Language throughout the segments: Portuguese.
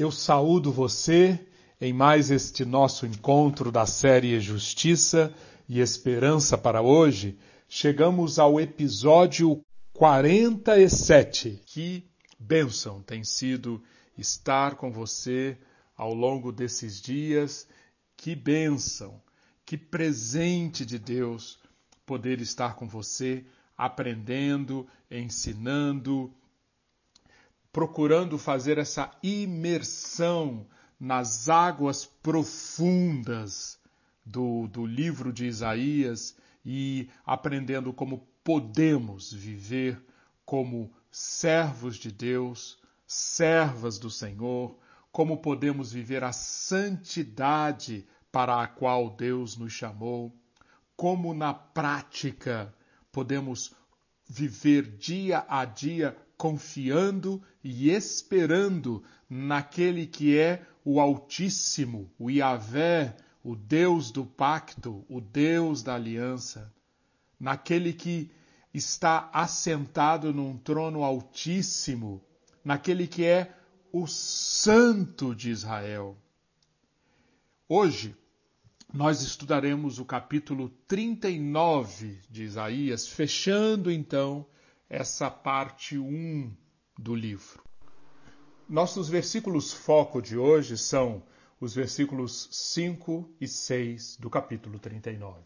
Eu saúdo você em mais este nosso encontro da série Justiça e Esperança para hoje. Chegamos ao episódio 47. Que bênção tem sido estar com você ao longo desses dias. Que bênção, que presente de Deus poder estar com você, aprendendo, ensinando, procurando fazer essa imersão nas águas profundas do, do livro de Isaías e aprendendo como podemos viver como servos de Deus, servas do Senhor, como podemos viver a santidade para a qual Deus nos chamou, como na prática podemos viver dia a dia confiando e esperando naquele que é o Altíssimo, o Yahvé, o Deus do pacto, o Deus da aliança, naquele que está assentado num trono altíssimo, naquele que é o Santo de Israel. Hoje, nós estudaremos o capítulo 39 de Isaías, fechando então essa parte 1 do livro. Nossos versículos foco de hoje são os versículos 5 e 6 do capítulo 39.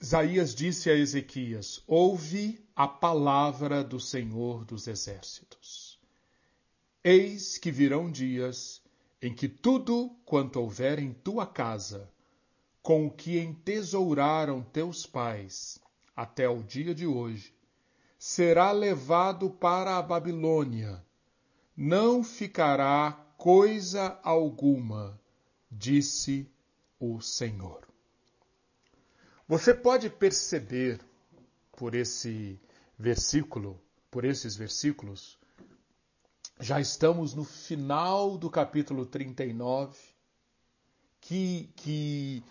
Isaías disse a Ezequias: Ouve a palavra do Senhor dos Exércitos. Eis que virão dias em que tudo quanto houver em tua casa, com o que entesouraram teus pais, até o dia de hoje, será levado para a Babilônia. Não ficará coisa alguma, disse o Senhor. Você pode perceber por esse versículo, por esses versículos, já estamos no final do capítulo 39, que, que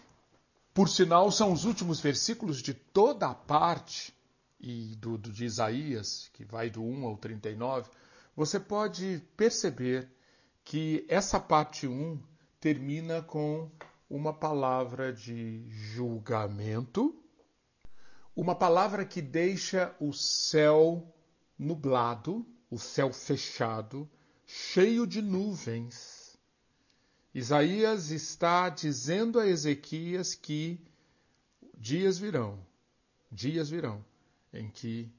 por sinal, são os últimos versículos de toda a parte e do, do, de Isaías, que vai do 1 ao 39, você pode perceber que essa parte 1 termina com uma palavra de julgamento, uma palavra que deixa o céu nublado, o céu fechado, cheio de nuvens Isaías está dizendo a Ezequias que dias virão, dias virão, em que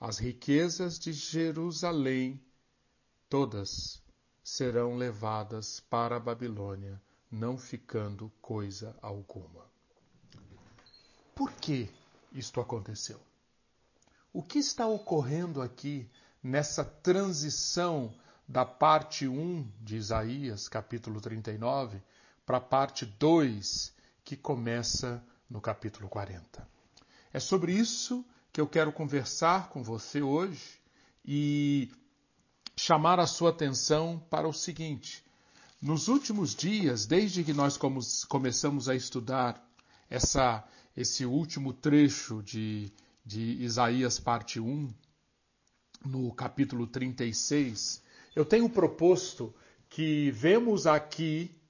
as riquezas de Jerusalém todas serão levadas para a Babilônia, não ficando coisa alguma. Por que isto aconteceu? O que está ocorrendo aqui nessa transição da parte 1 de Isaías, capítulo 39, para a parte 2, que começa no capítulo 40. É sobre isso que eu quero conversar com você hoje e chamar a sua atenção para o seguinte. Nos últimos dias, desde que nós começamos a estudar essa, esse último trecho de, de Isaías, parte 1, no capítulo 36, eu tenho proposto que vemos aqui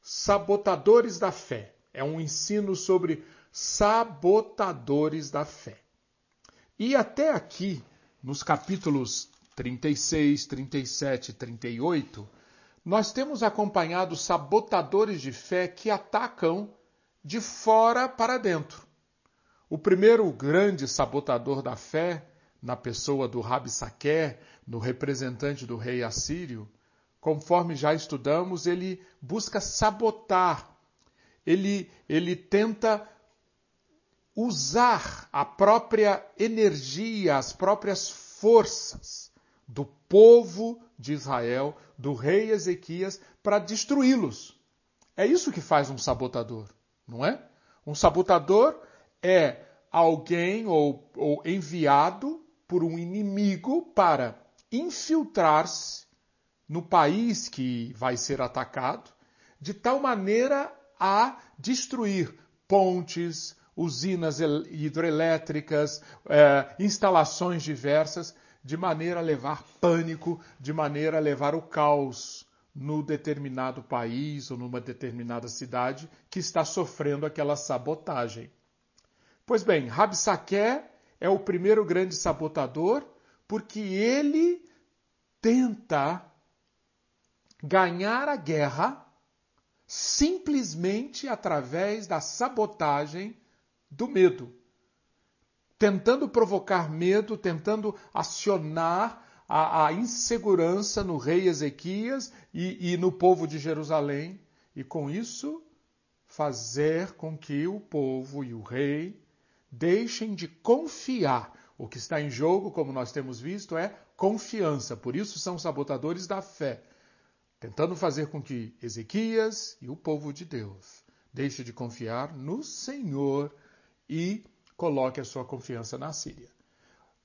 sabotadores da fé. É um ensino sobre sabotadores da fé. E até aqui, nos capítulos 36, 37 e 38, nós temos acompanhado sabotadores de fé que atacam de fora para dentro. O primeiro grande sabotador da fé, na pessoa do Rabi Saquer, no representante do rei assírio, conforme já estudamos, ele busca sabotar, ele, ele tenta usar a própria energia, as próprias forças do povo de Israel, do rei Ezequias, para destruí-los. É isso que faz um sabotador, não é? Um sabotador é alguém ou, ou enviado por um inimigo para infiltrar-se no país que vai ser atacado, de tal maneira a destruir pontes, usinas hidrelétricas, eh, instalações diversas, de maneira a levar pânico, de maneira a levar o caos no determinado país ou numa determinada cidade que está sofrendo aquela sabotagem. Pois bem, Rabsaque é o primeiro grande sabotador porque ele tenta ganhar a guerra simplesmente através da sabotagem do medo. Tentando provocar medo, tentando acionar a, a insegurança no rei Ezequias e, e no povo de Jerusalém, e com isso fazer com que o povo e o rei deixem de confiar. O que está em jogo, como nós temos visto, é confiança. Por isso são sabotadores da fé, tentando fazer com que Ezequias e o povo de Deus deixem de confiar no Senhor e coloque a sua confiança na Síria.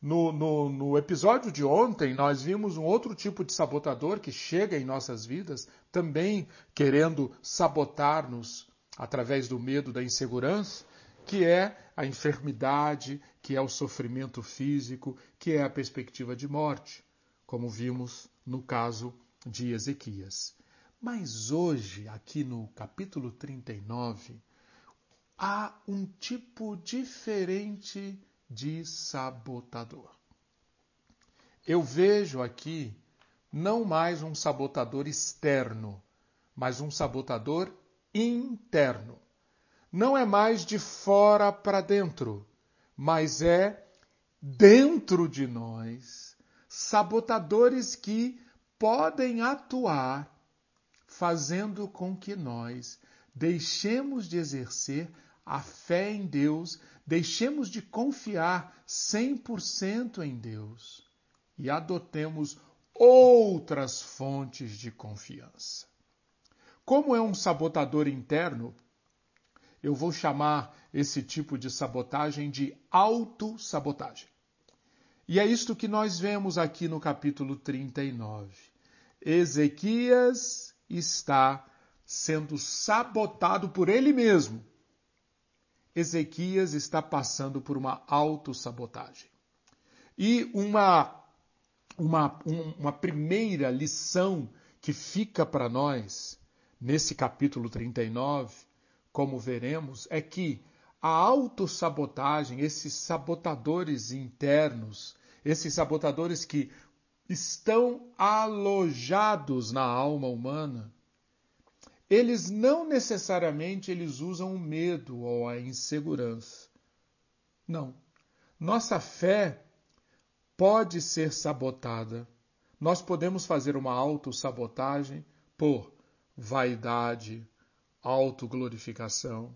No, no, no, episódio de ontem, nós vimos um outro tipo de sabotador que chega em nossas vidas, também querendo sabotar-nos através do medo, da insegurança, que é a enfermidade, que é o sofrimento físico, que é a perspectiva de morte, como vimos no caso de Ezequias. Mas hoje, aqui no capítulo 39, há um tipo diferente de sabotador. Eu vejo aqui não mais um sabotador externo, mas um sabotador interno. Não é mais de fora para dentro, mas é dentro de nós sabotadores que podem atuar fazendo com que nós deixemos de exercer a fé em Deus, deixemos de confiar 100% em Deus e adotemos outras fontes de confiança. Como é um sabotador interno, eu vou chamar esse tipo de sabotagem de autossabotagem. E é isto que nós vemos aqui no capítulo 39. Ezequias está sendo sabotado por ele mesmo Ezequias está passando por uma autossabotagem. E uma, uma, uma primeira lição que fica para nós nesse capítulo 39, como veremos, é que a autossabotagem, esses sabotadores internos, esses sabotadores que estão alojados na alma humana, eles não necessariamente eles usam o medo ou a insegurança. Não. Nossa fé pode ser sabotada. Nós podemos fazer uma autossabotagem por vaidade, autoglorificação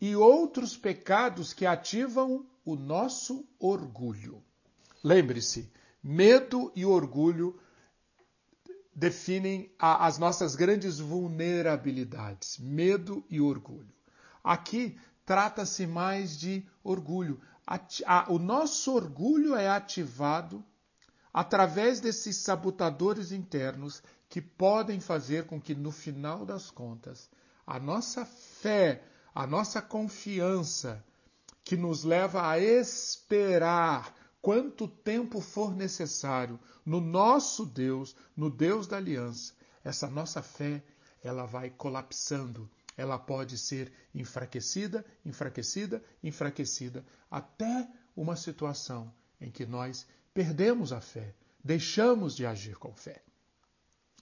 e outros pecados que ativam o nosso orgulho. Lembre-se, medo e orgulho definem a, as nossas grandes vulnerabilidades, medo e orgulho. Aqui trata-se mais de orgulho. o nosso orgulho é ativado através desses sabotadores internos que podem fazer com que, no final das contas, a nossa fé, a nossa confiança, que nos leva a esperar quanto tempo for necessário no nosso Deus, no Deus da aliança, essa nossa fé, ela vai colapsando, ela pode ser enfraquecida, enfraquecida, enfraquecida, até uma situação em que nós perdemos a fé, deixamos de agir com fé.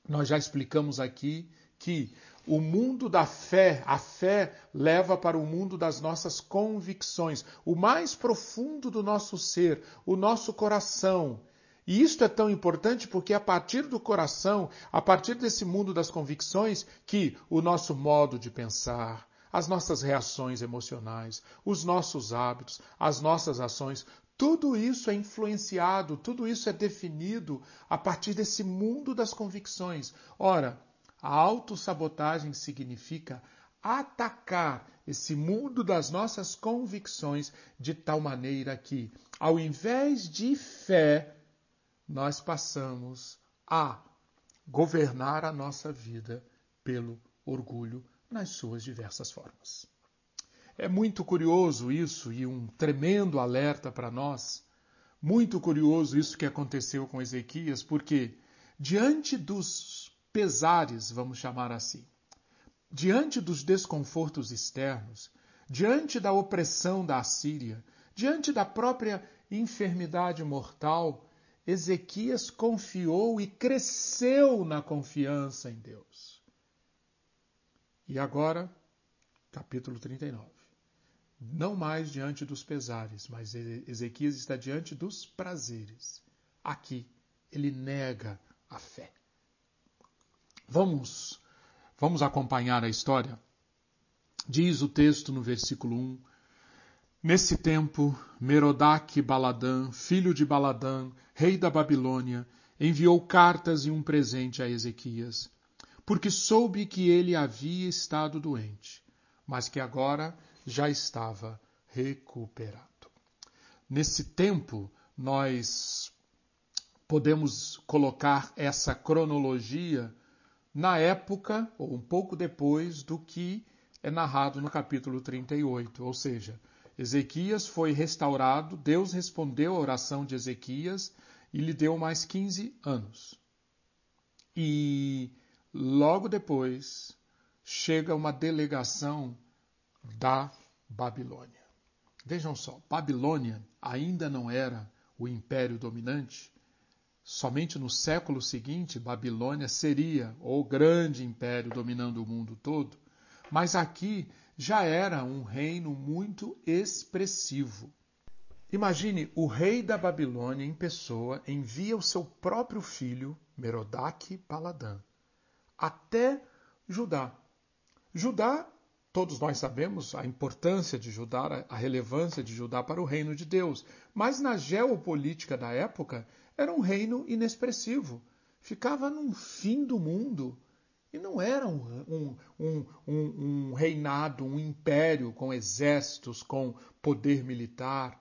Nós já explicamos aqui que o mundo da fé, a fé leva para o mundo das nossas convicções, o mais profundo do nosso ser, o nosso coração. E isto é tão importante porque é a partir do coração, a partir desse mundo das convicções, que o nosso modo de pensar, as nossas reações emocionais, os nossos hábitos, as nossas ações, tudo isso é influenciado, tudo isso é definido a partir desse mundo das convicções. Ora, a autossabotagem significa atacar esse mundo das nossas convicções de tal maneira que, ao invés de fé, nós passamos a governar a nossa vida pelo orgulho nas suas diversas formas. É muito curioso isso e um tremendo alerta para nós, muito curioso isso que aconteceu com Ezequias, porque diante dos pesares, vamos chamar assim, diante dos desconfortos externos, diante da opressão da Assíria, diante da própria enfermidade mortal, Ezequias confiou e cresceu na confiança em Deus. E agora, capítulo 39. Não mais diante dos pesares, mas Ezequias está diante dos prazeres. Aqui, ele nega a fé. Vamos, vamos acompanhar a história? Diz o texto no versículo 1. Nesse tempo, Merodach Baladã, filho de Baladã, rei da Babilônia, enviou cartas e um presente a Ezequias, porque soube que ele havia estado doente, mas que agora já estava recuperado. Nesse tempo, nós podemos colocar essa cronologia na época, ou um pouco depois, do que é narrado no capítulo 38. Ou seja, Ezequias foi restaurado, Deus respondeu à oração de Ezequias e lhe deu mais 15 anos. E logo depois chega uma delegação da Babilônia. Vejam só, Babilônia ainda não era o império dominante. Somente no século seguinte, Babilônia seria o grande império dominando o mundo todo. Mas aqui já era um reino muito expressivo. Imagine o rei da Babilônia em pessoa envia o seu próprio filho, Merodach Paladã, até Judá. Judá, todos nós sabemos a importância de Judá, a relevância de Judá para o reino de Deus, mas na geopolítica da época era um reino inexpressivo. Ficava no fim do mundo, e não era um, um, um, um, reinado, um império com exércitos, com poder militar.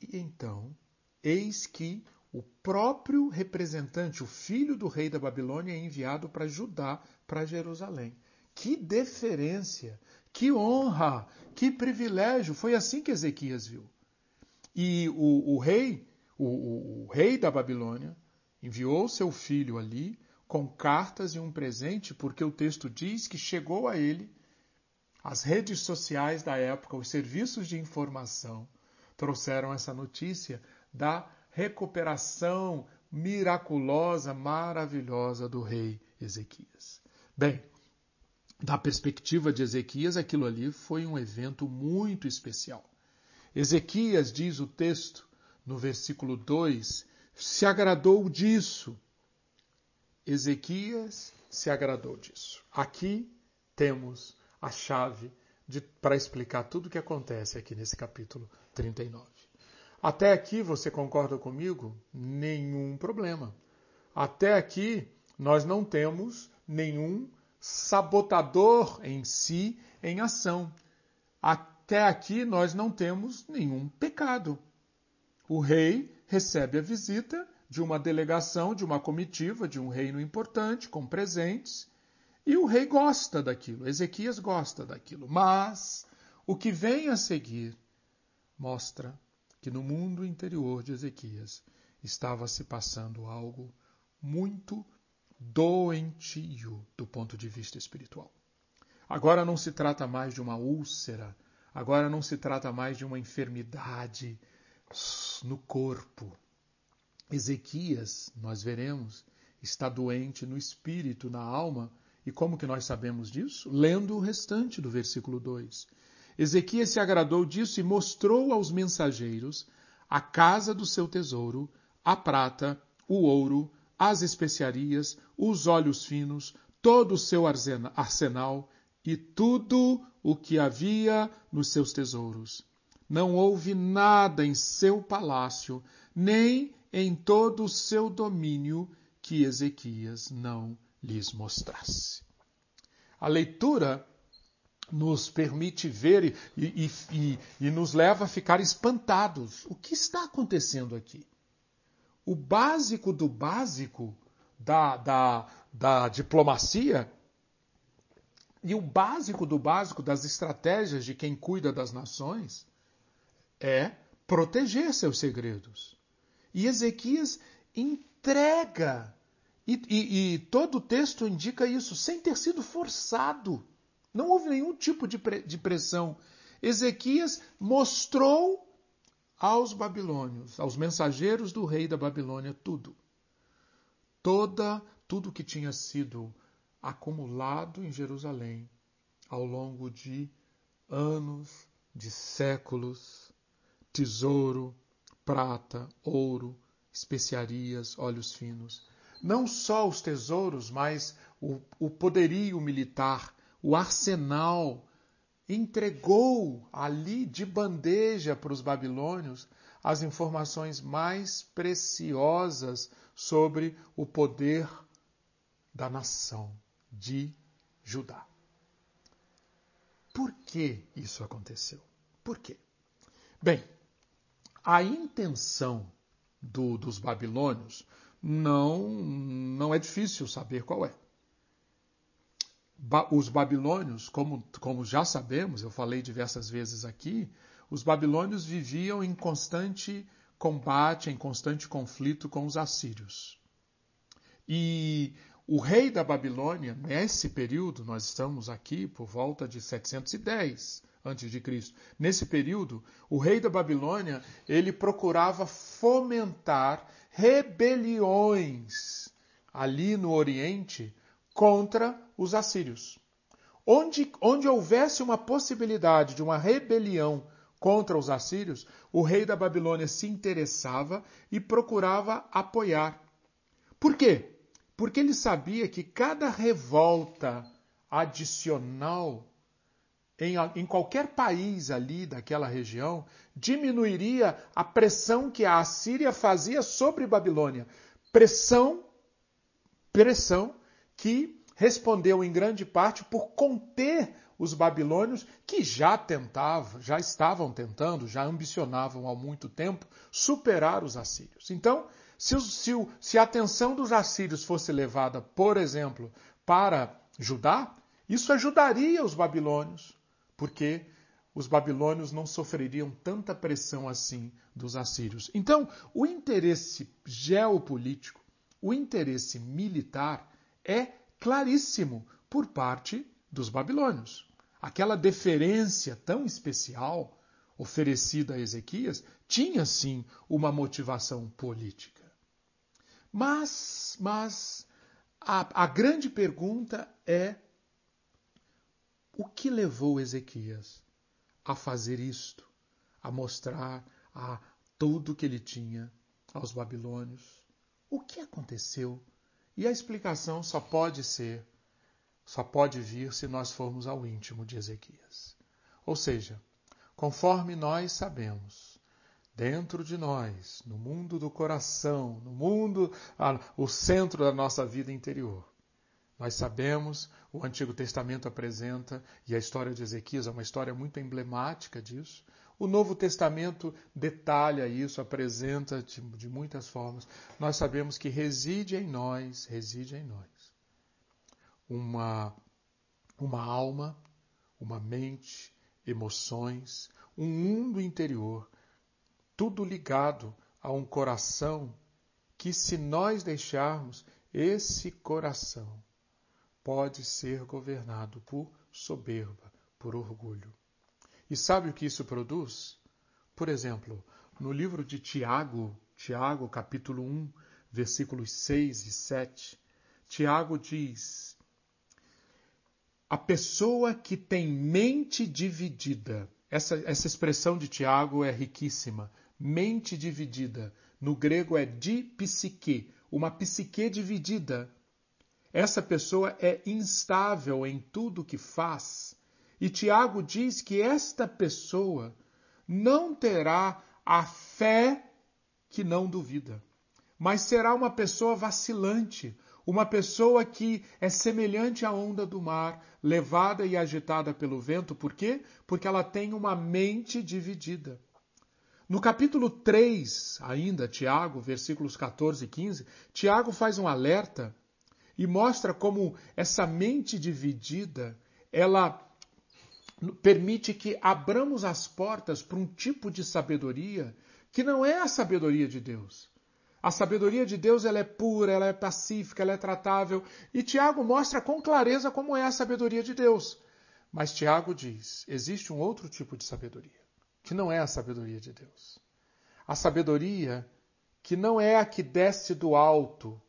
E então, eis que o próprio representante, o filho do rei da Babilônia, é enviado para Judá, para Jerusalém. Que deferência, que honra, que privilégio. Foi assim que Ezequias viu. E o, o rei, o, o rei da Babilônia, enviou seu filho ali com cartas e um presente, porque o texto diz que chegou a ele as redes sociais da época, os serviços de informação, trouxeram essa notícia da recuperação miraculosa, maravilhosa do rei Ezequias. Bem, da perspectiva de Ezequias, aquilo ali foi um evento muito especial. Ezequias, diz o texto, no versículo 2, se agradou disso Ezequias se agradou disso. Aqui temos a chave para explicar tudo o que acontece aqui nesse capítulo 39. Até aqui você concorda comigo? Nenhum problema. Até aqui nós não temos nenhum sabotador em si em ação. Até aqui nós não temos nenhum pecado. O rei recebe a visita de uma delegação, de uma comitiva, de um reino importante, com presentes, e o rei gosta daquilo, Ezequias gosta daquilo. Mas o que vem a seguir mostra que no mundo interior de Ezequias estava se passando algo muito doentio do ponto de vista espiritual. Agora não se trata mais de uma úlcera, agora não se trata mais de uma enfermidade no corpo, Ezequias, nós veremos, está doente no espírito, na alma. E como que nós sabemos disso? Lendo o restante do versículo 2. Ezequias se agradou disso e mostrou aos mensageiros a casa do seu tesouro, a prata, o ouro, as especiarias, os óleos finos, todo o seu arsenal e tudo o que havia nos seus tesouros. Não houve nada em seu palácio, nem em todo o seu domínio que Ezequias não lhes mostrasse. A leitura nos permite ver e, e, e, e, nos leva a ficar espantados. O que está acontecendo aqui? O básico do básico da, da, da diplomacia e o básico do básico das estratégias de quem cuida das nações é proteger seus segredos. E Ezequias entrega, e, e, e todo o texto indica isso, sem ter sido forçado. Não houve nenhum tipo de, de pressão. Ezequias mostrou aos babilônios, aos mensageiros do rei da Babilônia, tudo. Toda, tudo que tinha sido acumulado em Jerusalém ao longo de anos, de séculos, tesouro, prata, ouro, especiarias, óleos finos. Não só os tesouros, mas o, o poderio militar, o arsenal, entregou ali de bandeja para os babilônios as informações mais preciosas sobre o poder da nação de Judá. Por que isso aconteceu? Por quê? Bem, a intenção do, dos babilônios não, não é difícil saber qual é. Ba, os babilônios, como, como já sabemos, eu falei diversas vezes aqui, os babilônios viviam em constante combate, em constante conflito com os assírios. E o rei da Babilônia, nesse período, nós estamos aqui por volta de 710 a.C. Nesse período, o rei da Babilônia, ele procurava fomentar rebeliões ali no Oriente contra os assírios. Onde, onde houvesse uma possibilidade de uma rebelião contra os assírios, o rei da Babilônia se interessava e procurava apoiar. Por quê? porque ele sabia que cada revolta adicional em, em, qualquer país ali daquela região diminuiria a pressão que a Assíria fazia sobre Babilônia. Pressão, pressão que respondeu em grande parte por conter os babilônios que já tentavam, já estavam tentando, já ambicionavam há muito tempo superar os assírios. Então, se, se, se a atenção dos assírios fosse levada, por exemplo, para Judá, isso ajudaria os babilônios, porque os babilônios não sofreriam tanta pressão assim dos assírios. Então, o interesse geopolítico, o interesse militar é claríssimo por parte dos babilônios. Aquela deferência tão especial oferecida a Ezequias tinha sim uma motivação política. Mas, mas a, a grande pergunta é o que levou Ezequias a fazer isto, a mostrar a tudo que ele tinha aos babilônios? O que aconteceu? E a explicação só pode ser, só pode vir se nós formos ao íntimo de Ezequias. Ou seja, conforme nós sabemos, dentro de nós, no mundo do coração, no mundo, ah, o centro da nossa vida interior. Nós sabemos, o Antigo Testamento apresenta, e a história de Ezequias é uma história muito emblemática disso. O Novo Testamento detalha isso, apresenta de, de muitas formas. Nós sabemos que reside em nós, reside em nós, uma, uma alma, uma mente, emoções, um mundo interior tudo ligado a um coração que, se nós deixarmos, esse coração pode ser governado por soberba, por orgulho. E sabe o que isso produz? Por exemplo, no livro de Tiago, Tiago, capítulo 1, versículos 6 e 7, Tiago diz: A pessoa que tem mente dividida, essa, essa expressão de Tiago é riquíssima mente dividida. No grego é dipsique, uma psique dividida. Essa pessoa é instável em tudo que faz. E Tiago diz que esta pessoa não terá a fé que não duvida, mas será uma pessoa vacilante, uma pessoa que é semelhante à onda do mar, levada e agitada pelo vento. Por quê? Porque ela tem uma mente dividida. No capítulo 3, ainda, Tiago, versículos 14 e 15, Tiago faz um alerta e mostra como essa mente dividida, ela permite que abramos as portas para um tipo de sabedoria que não é a sabedoria de Deus. A sabedoria de Deus ela é pura, ela é pacífica, ela é tratável. E Tiago mostra com clareza como é a sabedoria de Deus. Mas Tiago diz: existe um outro tipo de sabedoria, que não é a sabedoria de Deus. A sabedoria que não é a que desce do alto,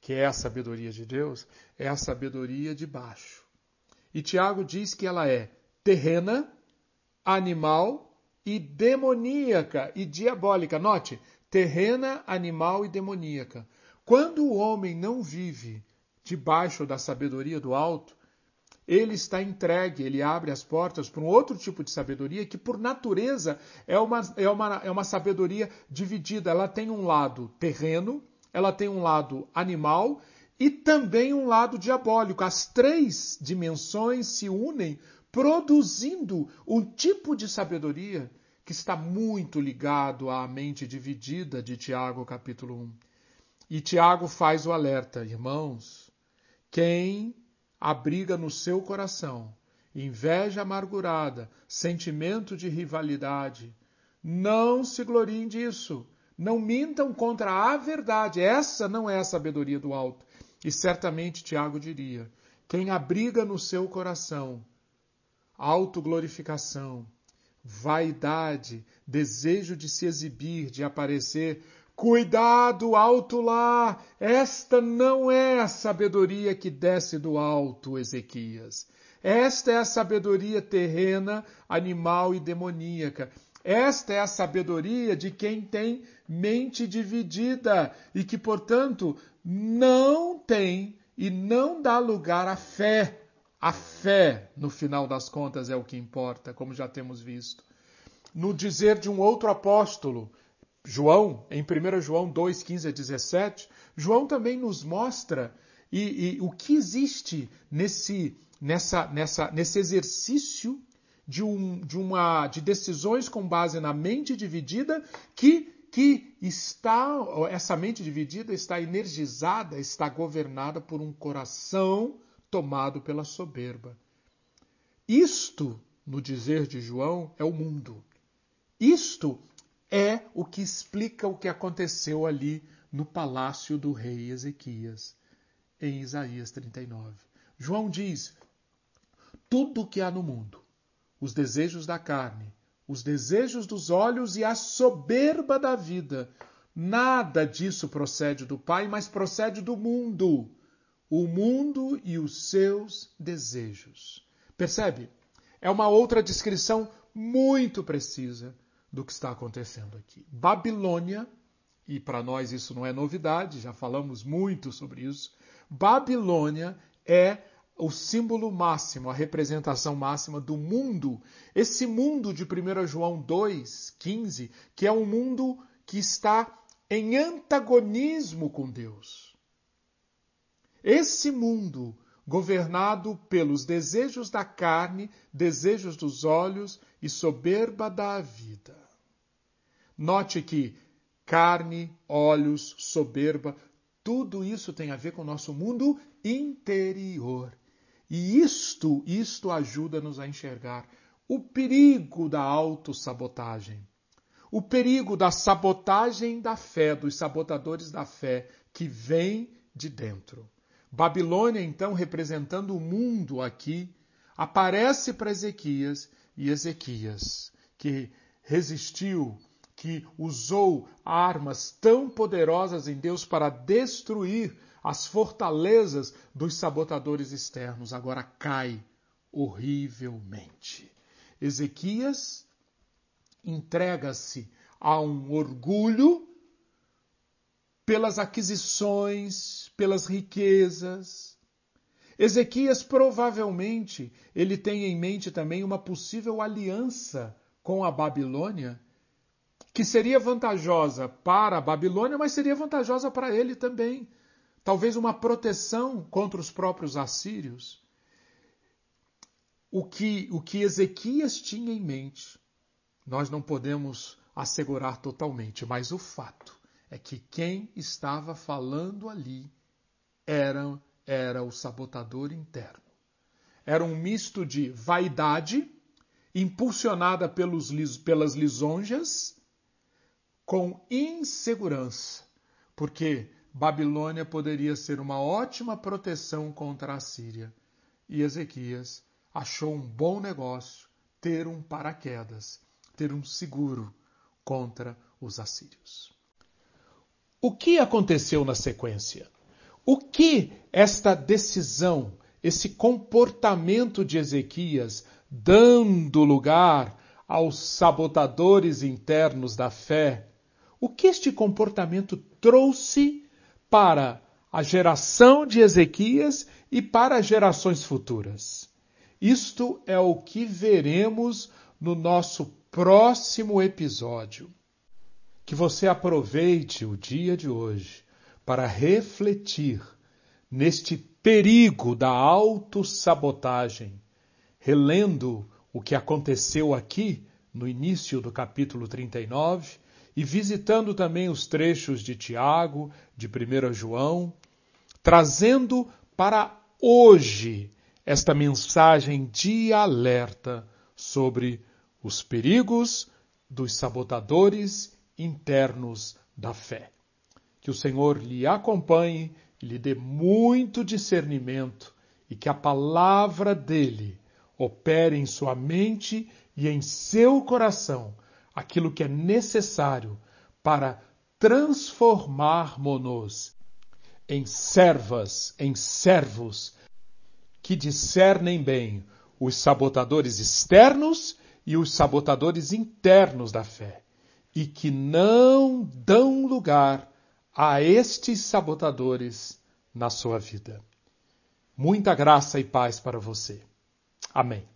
que é a sabedoria de Deus, é a sabedoria de baixo. E Tiago diz que ela é terrena, animal e demoníaca e diabólica. Note, terrena, animal e demoníaca. Quando o homem não vive debaixo da sabedoria do alto, ele está entregue, ele abre as portas para um outro tipo de sabedoria que, por natureza, é uma, é uma, é uma sabedoria dividida. Ela tem um lado terreno, ela tem um lado animal e também um lado diabólico. As três dimensões se unem, produzindo um tipo de sabedoria que está muito ligado à mente dividida de Tiago, capítulo 1. E Tiago faz o alerta, irmãos, quem abriga no seu coração inveja amargurada, sentimento de rivalidade, não se gloriem disso. Não mintam contra a verdade. Essa não é a sabedoria do alto. E certamente Tiago diria: quem abriga no seu coração autoglorificação, vaidade, desejo de se exibir, de aparecer. Cuidado, alto lá! Esta não é a sabedoria que desce do alto, Ezequias. Esta é a sabedoria terrena, animal e demoníaca. Esta é a sabedoria de quem tem mente dividida e que, portanto, não tem e não dá lugar à fé a fé, no final das contas, é o que importa, como já temos visto. No dizer de um outro apóstolo, João, em 1 João 2, 15 a 17, João também nos mostra e, e o que existe nesse, nessa, nessa, nesse exercício de, um, de, uma, de decisões com base na mente dividida que, que está, essa mente dividida está energizada, está governada por um coração tomado pela soberba. Isto, no dizer de João, é o mundo. Isto é o que explica o que aconteceu ali no palácio do rei Ezequias, em Isaías 39. João diz: tudo o que há no mundo, os desejos da carne, os desejos dos olhos e a soberba da vida, nada disso procede do Pai, mas procede do mundo o mundo e os seus desejos. Percebe? É uma outra descrição muito precisa do que está acontecendo aqui. Babilônia, e para nós isso não é novidade, já falamos muito sobre isso. Babilônia é o símbolo máximo, a representação máxima do mundo. Esse mundo de 1 João 2, 15, que é um mundo que está em antagonismo com Deus. Esse mundo, governado pelos desejos da carne, desejos dos olhos e soberba da vida. Note que carne, olhos, soberba, tudo isso tem a ver com o nosso mundo interior. E isto, isto ajuda-nos a enxergar o perigo da autossabotagem. O perigo da sabotagem da fé, dos sabotadores da fé que vem de dentro. Babilônia, então, representando o mundo aqui, aparece para Ezequias e Ezequias, que resistiu, que usou armas tão poderosas em Deus para destruir as fortalezas dos sabotadores externos, agora cai horrivelmente. Ezequias entrega-se a um orgulho pelas aquisições, pelas riquezas. Ezequias provavelmente ele tem em mente também uma possível aliança com a Babilônia, que seria vantajosa para a Babilônia, mas seria vantajosa para ele também. Talvez uma proteção contra os próprios assírios. O que, o que Ezequias tinha em mente, nós não podemos assegurar totalmente, mas o fato é que quem estava falando ali era, era o sabotador interno. era um misto de vaidade, impulsionada pelos, pelas lisonjas, com insegurança, porque Babilônia poderia ser uma ótima proteção contra a Síria. E Ezequias achou um bom negócio ter um paraquedas, ter um seguro contra os assírios. O que aconteceu na sequência? O que esta decisão, esse comportamento de Ezequias, dando lugar aos sabotadores internos da fé, o que este comportamento trouxe para a geração de Ezequias e para gerações futuras? Isto é o que veremos no nosso próximo episódio. Que você aproveite o dia de hoje para refletir neste perigo da autossabotagem, relendo o que aconteceu aqui no início do capítulo 39 e visitando também os trechos de Tiago, de 1 João, trazendo para hoje esta mensagem de alerta sobre os perigos dos sabotadores internos da fé. Que o Senhor lhe acompanhe e lhe dê muito discernimento e que a palavra dele opere em sua mente e em seu coração aquilo que é necessário para transformar-nos em servas, em servos que discernem bem os sabotadores externos e os sabotadores internos da fé, e que não dão lugar a estes sabotadores na sua vida. Muita graça e paz para você. Amém.